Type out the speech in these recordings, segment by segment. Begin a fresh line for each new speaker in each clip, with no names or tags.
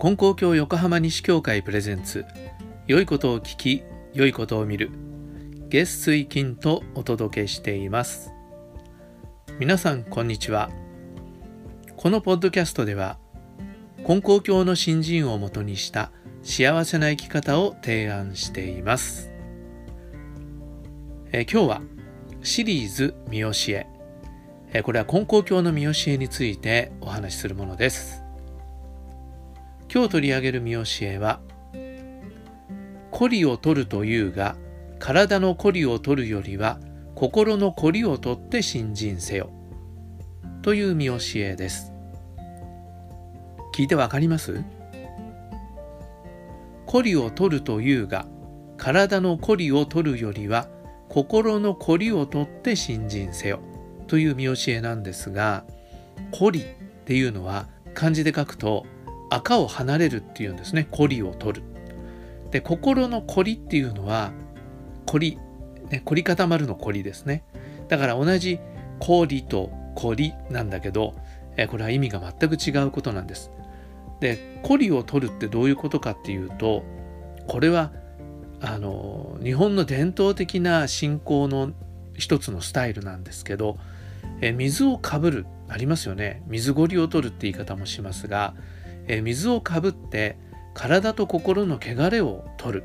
金光教横浜西教会プレゼンツ。良いことを聞き良いことを見る。月水金とお届けしています。皆さんこんにちは。このポッドキャストでは金光教の新人をもとにした幸せな生き方を提案しています。え今日はシリーズ見教えこれは金光教の見教えについてお話しするものです。今日取り上げる見教えは「コリを取るというが体のコリを取るよりは心のコリを取って信心せよ」という見教えです。聞いてわかります？コリを取るというが体のコリを取るよりは心のコリを取って信心せよ。という見教えなんですがコリっていうのは漢字で書くと赤を離れるっていうんですね。コリを取る。で心のコリっていうのはコリ、ね、凝り固まるのコリですね。だから同じコリとコリなんだけどえこれは意味が全く違うことなんです。でコリを取るってどういうことかっていうとこれはあの日本の伝統的な信仰の一つのスタイルなんですけどえ水をかぶるありますよね。水ごりを取るって言い方もしますがえ水をかぶって体と心の汚れを取る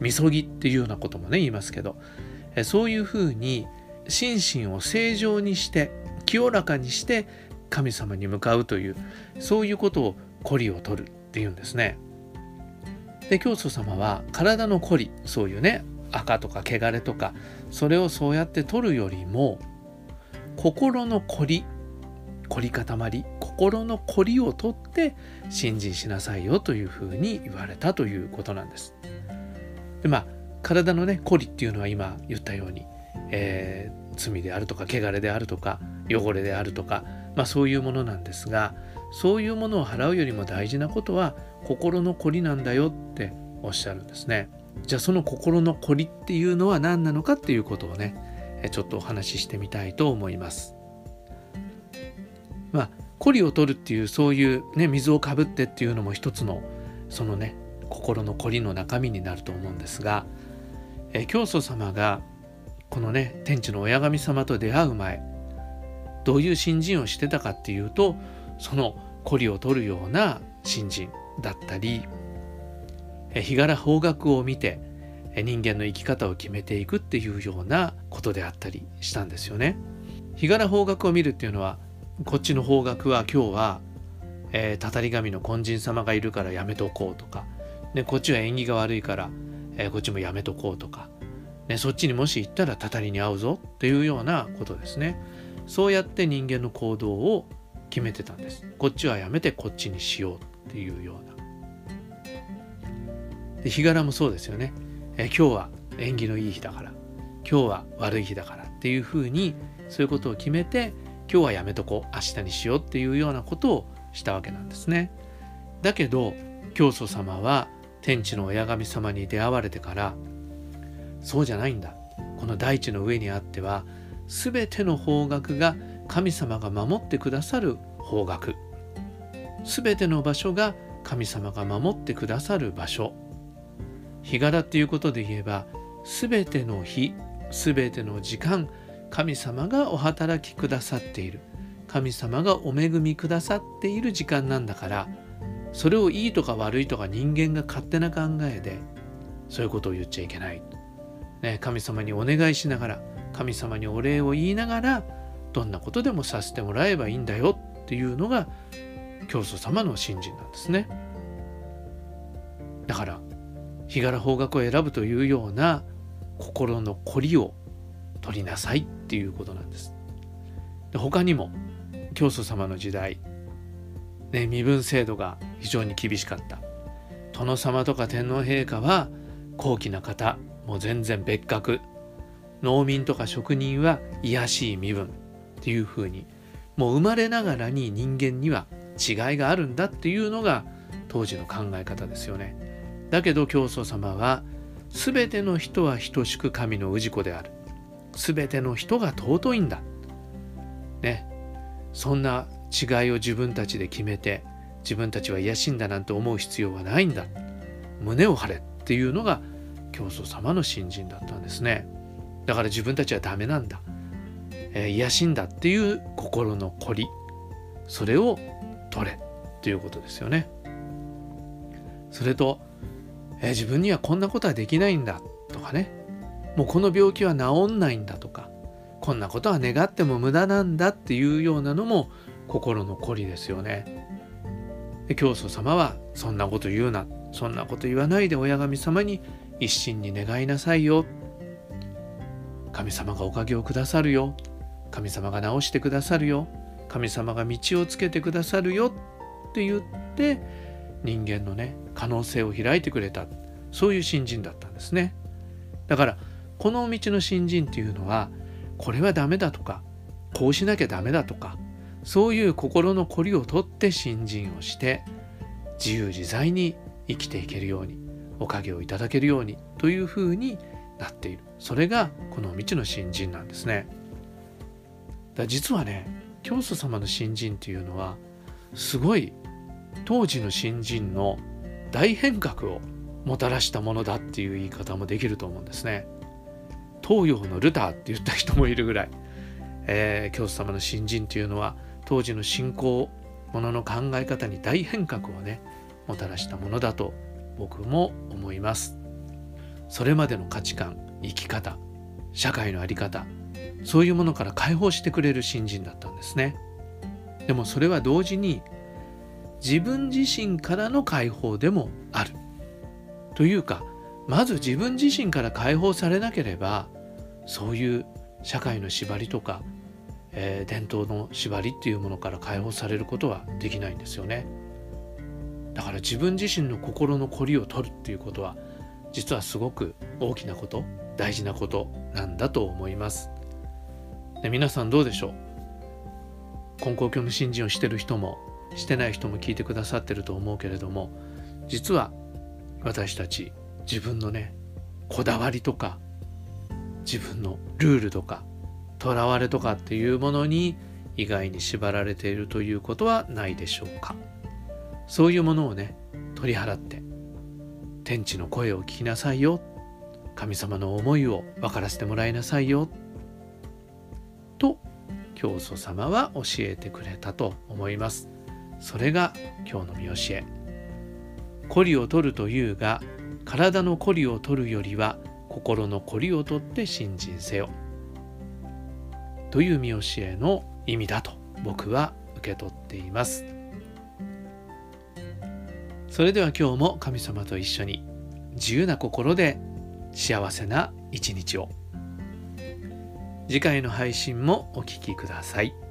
みそぎっていうようなこともね言いますけどえそういうふうに心身を正常にして清らかにして神様に向かうというそういうことをコリを取るっていうんですね。で教祖様は体のコリそういうね赤とか汚れとかそれをそうやって取るよりも心のコリ凝り固まり心の凝りを取って信心しなさいよというふうに言われたということなんです。でまあ体のね凝りっていうのは今言ったように、えー、罪であるとか汚れであるとか汚れであるとか、まあ、そういうものなんですがそういうものを払うよりも大事なことは心の凝りなんだよっておっしゃるんですね。じゃあその心の凝りっていうのは何なのかっていうことをねちょっとお話ししてみたいと思います。まあコリを取るっていうそういうね水をかぶってっていうのも一つのそのね心の凝りの中身になると思うんですが、え教祖様がこのね天地の親神様と出会う前どういう信心をしてたかっていうとそのコリを取るような信心だったり日柄方角を見て人間の生き方を決めていくっていうようなことであったりしたんですよね。日柄方角を見るっていうのはこっちの方角は今日は、えー、たたり神の金人様がいるからやめとこうとか、ね、こっちは縁起が悪いから、えー、こっちもやめとこうとか、ね、そっちにもし行ったらたたりに合うぞっていうようなことですね。そうやって人間の行動を決めてたんです。こっちはやめてこっちにしようっていうような。で日柄もそうですよね。え今日は縁起のいい日だから今日は悪い日だからっていうふうにそういうことを決めて今日はやめとこう明日にしようっていうようなことをしたわけなんですね。だけど教祖様は天地の親神様に出会われてからそうじゃないんだ。この大地の上にあっては全ての方角が神様が守ってくださる方角。全ての場所が神様が守ってくださる場所。日柄っていうことで言えば全ての日全ての時間神様がお働きくださっている。神様がお恵みくださっている時間なんだからそれをいいとか悪いとか人間が勝手な考えでそういうことを言っちゃいけない、ね、神様にお願いしながら神様にお礼を言いながらどんなことでもさせてもらえばいいんだよっていうのが教祖様の信心なんですね。だから日柄方角を選ぶというような心の凝りを取りなさいっていうことなんです。で他にも教祖様の時代、ね、身分制度が非常に厳しかった。殿様とか天皇陛下は高貴な方もう全然別格農民とか職人は卑しい身分っていうふうにもう生まれながらに人間には違いがあるんだっていうのが当時の考え方ですよね。だけど教祖様は全ての人は等しく神の氏子である。全ての人が尊いんだ。ね。そんな違いを自分たちで決めて自分たちは野心だなんて思う必要はないんだ。胸を張れっていうのが教祖様の信心だったんですね。だから自分たちはダメなんだ、えー、野心だっていう心の凝りそれを取れっていうことですよね。それと、えー、自分にはこんなことはできないんだとかね。もうこの病気は治んないんだとかこんなことは願っても無駄なんだっていうようなのも心の凝りですよね。で教祖様はそんなこと言うなそんなこと言わないで親神様に一心に願いなさいよ。神様がおかげをくださるよ。神様が治してくださるよ。神様が道をつけてくださるよ。って言って人間のね可能性を開いてくれた。そういう新人だったんですね。だからこの道の新人っていうのはこれはダメだとかこうしなきゃダメだとかそういう心の凝りをとって新人をして自由自在に生きていけるようにおかげをいただけるようにというふうになっている。それがこの道の新人なんですね。だ実はね教祖様の新人っていうのはすごい当時の新人の大変革をもたらしたものだっていう言い方もできると思うんですね。東洋のルターって言った人もいるぐらい、えー、教祖様の新人っていうのは当時の信仰ものの考え方に大変革をねもたらしたものだと僕も思います。それまでの価値観生き方社会の在り方そういうものから解放してくれる新人だったんですね。でもそれは同時に自分自身からの解放でもある。というかまず自分自身から解放されなければそういう社会の縛りとかえー、伝統の縛りっていうものから解放されることはできないんですよね。だから自分自身の心の凝りを取るっていうことは実はすごく大きなこと大事なことなんだと思います。で皆さんどうでしょう？根高教の信心をしてる人もしてない人も聞いてくださってると思うけれども実は私たち自分のねこだわりとか自分のルールとか囚われとかっていうものに意外に縛られているということはないでしょうか。そういうものをね取り払って天地の声を聞きなさいよ。神様の思いを分からせてもらいなさいよ。と教祖様は教えてくれたと思います。それが今日の見教え。孤りを取るというが体の孤りを取るよりは心の孤りを取って信心せよ。という見教えの意味だと僕は受け取っています。それでは今日も神様と一緒に自由な心で幸せな一日を。次回の配信もお聴きください。